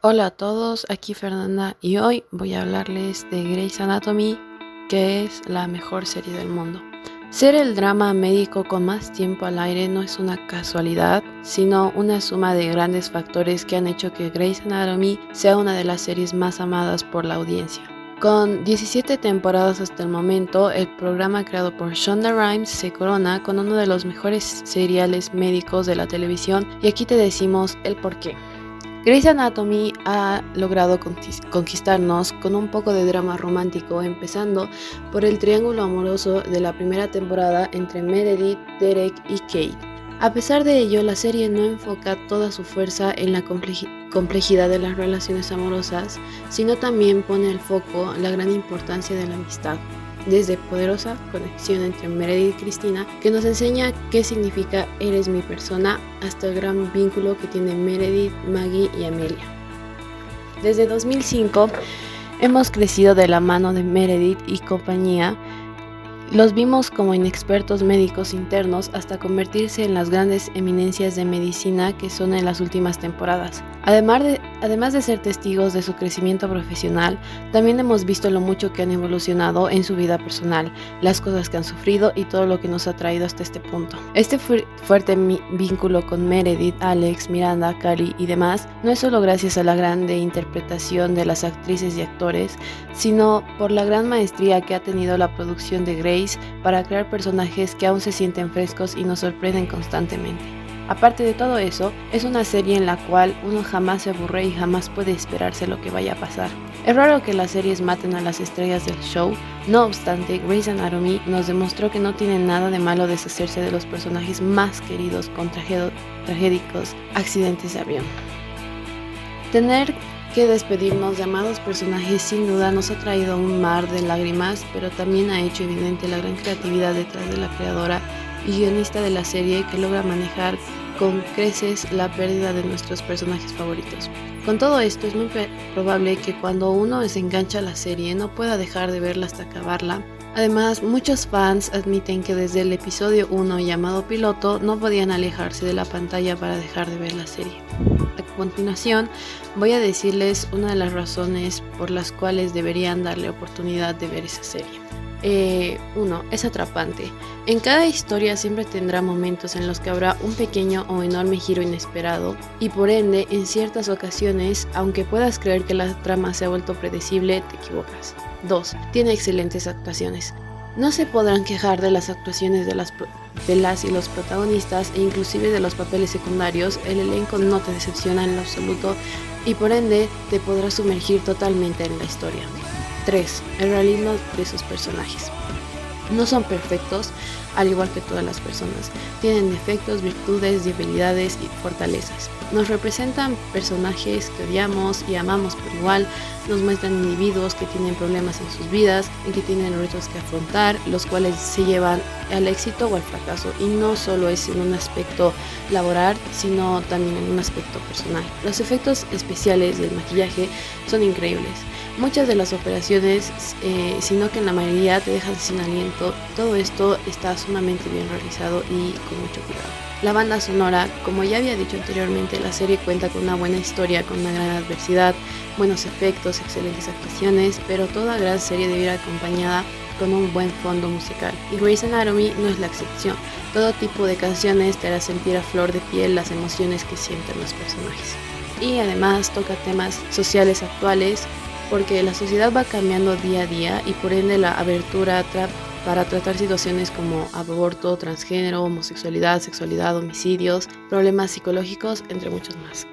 Hola a todos, aquí Fernanda y hoy voy a hablarles de Grey's Anatomy, que es la mejor serie del mundo. Ser el drama médico con más tiempo al aire no es una casualidad, sino una suma de grandes factores que han hecho que Grey's Anatomy sea una de las series más amadas por la audiencia. Con 17 temporadas hasta el momento, el programa creado por Shonda Rhimes se corona con uno de los mejores seriales médicos de la televisión y aquí te decimos el porqué. Grey's Anatomy ha logrado conquistarnos con un poco de drama romántico, empezando por el triángulo amoroso de la primera temporada entre Meredith, Derek y Kate. A pesar de ello, la serie no enfoca toda su fuerza en la complejidad de las relaciones amorosas, sino también pone el foco la gran importancia de la amistad desde poderosa conexión entre Meredith y Cristina, que nos enseña qué significa eres mi persona, hasta el gran vínculo que tienen Meredith, Maggie y Amelia. Desde 2005 hemos crecido de la mano de Meredith y compañía, los vimos como inexpertos médicos internos hasta convertirse en las grandes eminencias de medicina que son en las últimas temporadas. Además de, además de ser testigos de su crecimiento profesional, también hemos visto lo mucho que han evolucionado en su vida personal, las cosas que han sufrido y todo lo que nos ha traído hasta este punto. Este fuerte vínculo con Meredith, Alex, Miranda, Cali y demás no es solo gracias a la grande interpretación de las actrices y actores, sino por la gran maestría que ha tenido la producción de Grey para crear personajes que aún se sienten frescos y nos sorprenden constantemente. Aparte de todo eso, es una serie en la cual uno jamás se aburre y jamás puede esperarse lo que vaya a pasar. Es raro que las series maten a las estrellas del show, no obstante, Grey's Anatomy nos demostró que no tiene nada de malo deshacerse de los personajes más queridos con tragédicos accidentes de avión. Tener que despedirnos de amados personajes sin duda nos ha traído un mar de lágrimas, pero también ha hecho evidente la gran creatividad detrás de la creadora y guionista de la serie que logra manejar con creces la pérdida de nuestros personajes favoritos. Con todo esto es muy probable que cuando uno se engancha a la serie no pueda dejar de verla hasta acabarla. Además, muchos fans admiten que desde el episodio 1 llamado piloto no podían alejarse de la pantalla para dejar de ver la serie. A continuación voy a decirles una de las razones por las cuales deberían darle oportunidad de ver esa serie. 1. Eh, es atrapante. En cada historia siempre tendrá momentos en los que habrá un pequeño o enorme giro inesperado y por ende en ciertas ocasiones, aunque puedas creer que la trama se ha vuelto predecible, te equivocas. 2. Tiene excelentes actuaciones. No se podrán quejar de las actuaciones de las, de las y los protagonistas e inclusive de los papeles secundarios, el elenco no te decepciona en lo absoluto y por ende te podrás sumergir totalmente en la historia. 3. El realismo de sus personajes. No son perfectos, al igual que todas las personas. Tienen defectos, virtudes, debilidades y fortalezas. Nos representan personajes que odiamos y amamos por igual. Nos muestran individuos que tienen problemas en sus vidas y que tienen retos que afrontar, los cuales se llevan al éxito o al fracaso. Y no solo es en un aspecto laboral, sino también en un aspecto personal. Los efectos especiales del maquillaje son increíbles muchas de las operaciones, eh, sino que en la mayoría te dejan sin aliento. Todo esto está sumamente bien realizado y con mucho cuidado. La banda sonora, como ya había dicho anteriormente, la serie cuenta con una buena historia, con una gran adversidad, buenos efectos, excelentes actuaciones, pero toda gran serie debe ir acompañada con un buen fondo musical. Y Grey's Anatomy no es la excepción. Todo tipo de canciones te hará sentir a flor de piel las emociones que sienten los personajes. Y además toca temas sociales actuales porque la sociedad va cambiando día a día y por ende la abertura para tratar situaciones como aborto, transgénero, homosexualidad, sexualidad, homicidios, problemas psicológicos, entre muchos más.